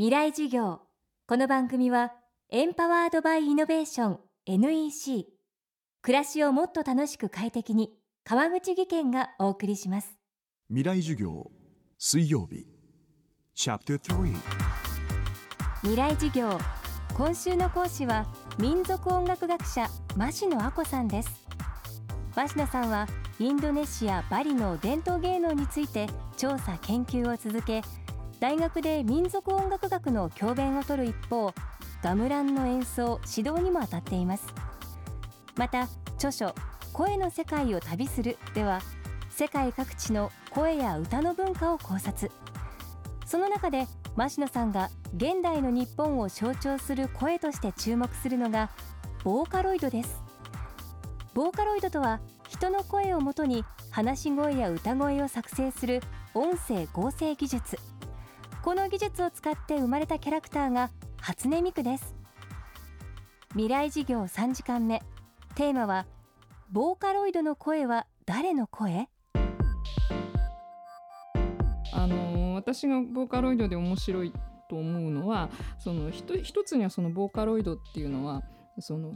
未来授業。この番組はエンパワードバイイノベーション NEC 暮らしをもっと楽しく快適に川口義賢がお送りします。未来授業水曜日。チャプター未来授業。今週の講師は民族音楽学者増野亜子さんです。増野さんはインドネシア・バリの伝統芸能について調査研究を続け大学で民族音楽学の教鞭を取る一方ガムランの演奏指導にも当たっています。また著書「声の世界を旅する」では世界各地の声や歌の文化を考察。その中で増野さんが現代の日本を象徴する声として注目するのがボーカロイドです。ボーカロイドとは人の声をもとに話し声や歌声を作成する音声合成技術。この技術を使って生まれたキャラクターが初音ミクです。未来事業3時間目。テーマはボーカロイドの声は誰の声？あの私がボーカロイドで面白いと思うのはその一つにはそのボーカロイドっていうのはその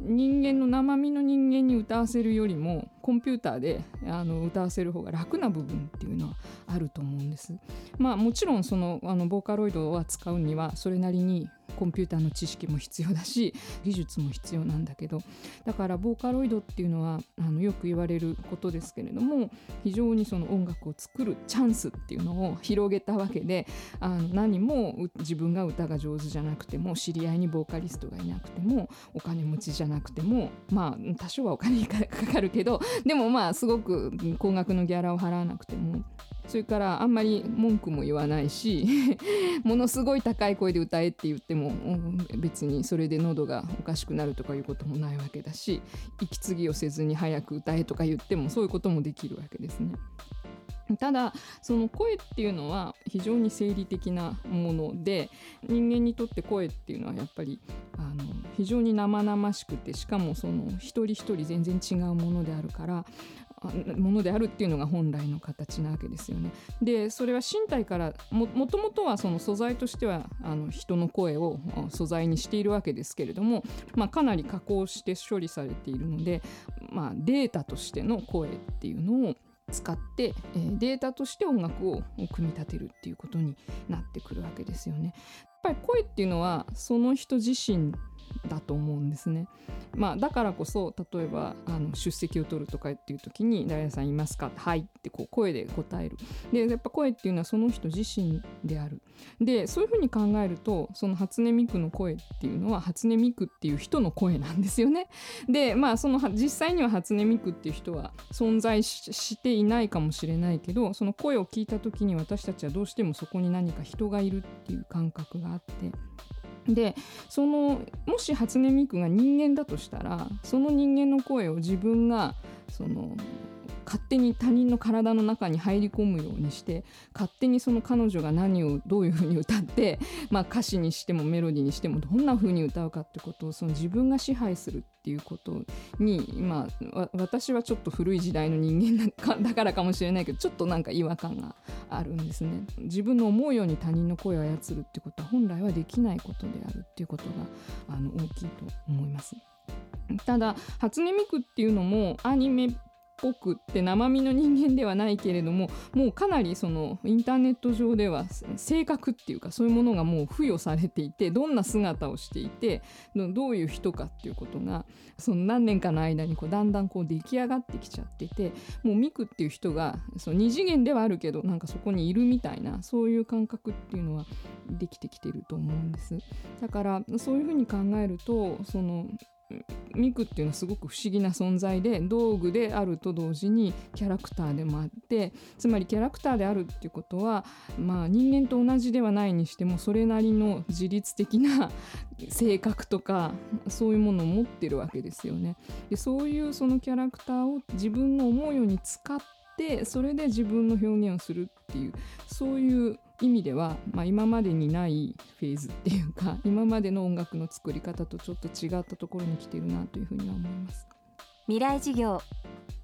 人間の生身の人間に歌わせるよりもコンピューターであの歌わせる方が楽な部分っていうのはあると思うんです。まあもちろんそのあのボーカロイドは使うにはそれなりにコンピューターの知識も必要だし技術も必要なんだけどだからボーカロイドっていうのはあのよく言われることですけれども非常にその音楽を作るチャンスっていうのを広げたわけであの何も自分が歌が上手じゃなくても知り合いにボーカリストがいなくてもお金持ちじゃなくてもまあ多少はお金かかるけどでもまあすごく高額のギャラを払わなくてもそれからあんまり文句も言わないし ものすごい高い声で歌えって言っても別にそれで喉がおかしくなるとかいうこともないわけだし息継ぎをせずに早く歌えとか言ってもそういうこともできるわけですね。ただその声っていうのは非常に生理的なもので人間にとって声っていうのはやっぱりあの非常に生々しくてしかもその一人一人全然違うものであるからものであるっていうのが本来の形なわけですよね。でそれは身体からももともとはその素材としてはあの人の声を素材にしているわけですけれども、まあ、かなり加工して処理されているので、まあ、データとしての声っていうのを使って、え、データとして音楽を組み立てるっていうことになってくるわけですよね。やっぱり声っていうのはその人自身だと思うんですね。まあ、だからこそ例えばあの出席を取るとかっていう時に「誰々さんいますか?」はい」ってこう声で答える。でやっぱ声っていうのはその人自身である。でそういうふうに考えるとその初音ミクの声っていうのは初音ミクっていう人の声なんですよね。でまあその実際には初音ミクっていう人は存在していないかもしれないけどその声を聞いた時に私たちはどうしてもそこに何か人がいるっていう感覚があって。でそのもし初音ミクが人間だとしたらその人間の声を自分がその勝手に他人の体の中に入り込むようにして勝手にその彼女が何をどういうふうに歌って、まあ、歌詞にしてもメロディーにしてもどんなふうに歌うかってことをその自分が支配するっていうことに、まあ、私はちょっと古い時代の人間だからかもしれないけどちょっとなんか違和感があるんですね。自分の思うように他人の声を操るってことは本来はできないことであるっていうことがあの大きいと思います。ただ初音ミクっていうのもアニメぽくって生身の人間ではないけれどももうかなりそのインターネット上では性格っていうかそういうものがもう付与されていてどんな姿をしていてどういう人かっていうことがその何年かの間にこうだんだんこう出来上がってきちゃっててもうミクっていう人がその二次元ではあるけどなんかそこにいるみたいなそういう感覚っていうのはできてきてると思うんです。だからそういうふうに考えるとそのミクっていうのはすごく不思議な存在で道具であると同時にキャラクターでもあってつまりキャラクターであるっていうことは、まあ、人間と同じではないにしてもそれなりの自律的な性格とかそういうものを持ってるわけですよね。でそういうそのキャラクターを自分の思うように使ってそれで自分の表現をするっていうそういう意味では、まあ、今までにないフェーズっていうか 今までの音楽の作り方とちょっと違ったところに来てるなというふうには思います。未来授業。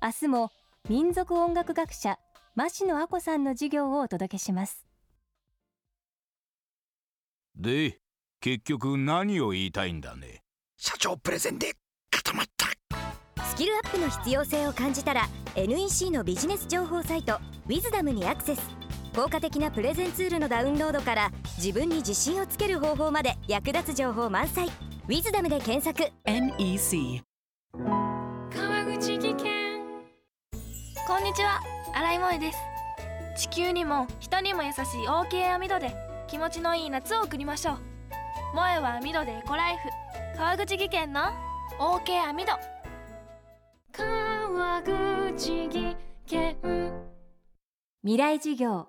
明日も民族音楽学者増野亜子さんの授業をお届けします。で結局何を言いたいんだね？社長プレゼンで固まった。スキルアップの必要性を感じたら NEC のビジネス情報サイト「ウィズダムにアクセス効果的なプレゼンツールのダウンロードから自分に自信をつける方法まで役立つ情報満載「ウィズダムで検索。NEC 川口技研こんにちは。新井萌です。地球にも人にも優しい OK 網戸で気持ちのいい夏を送りましょう。萌えは網戸でエコライフ。川口技研の OK 網戸川口技研。未来授業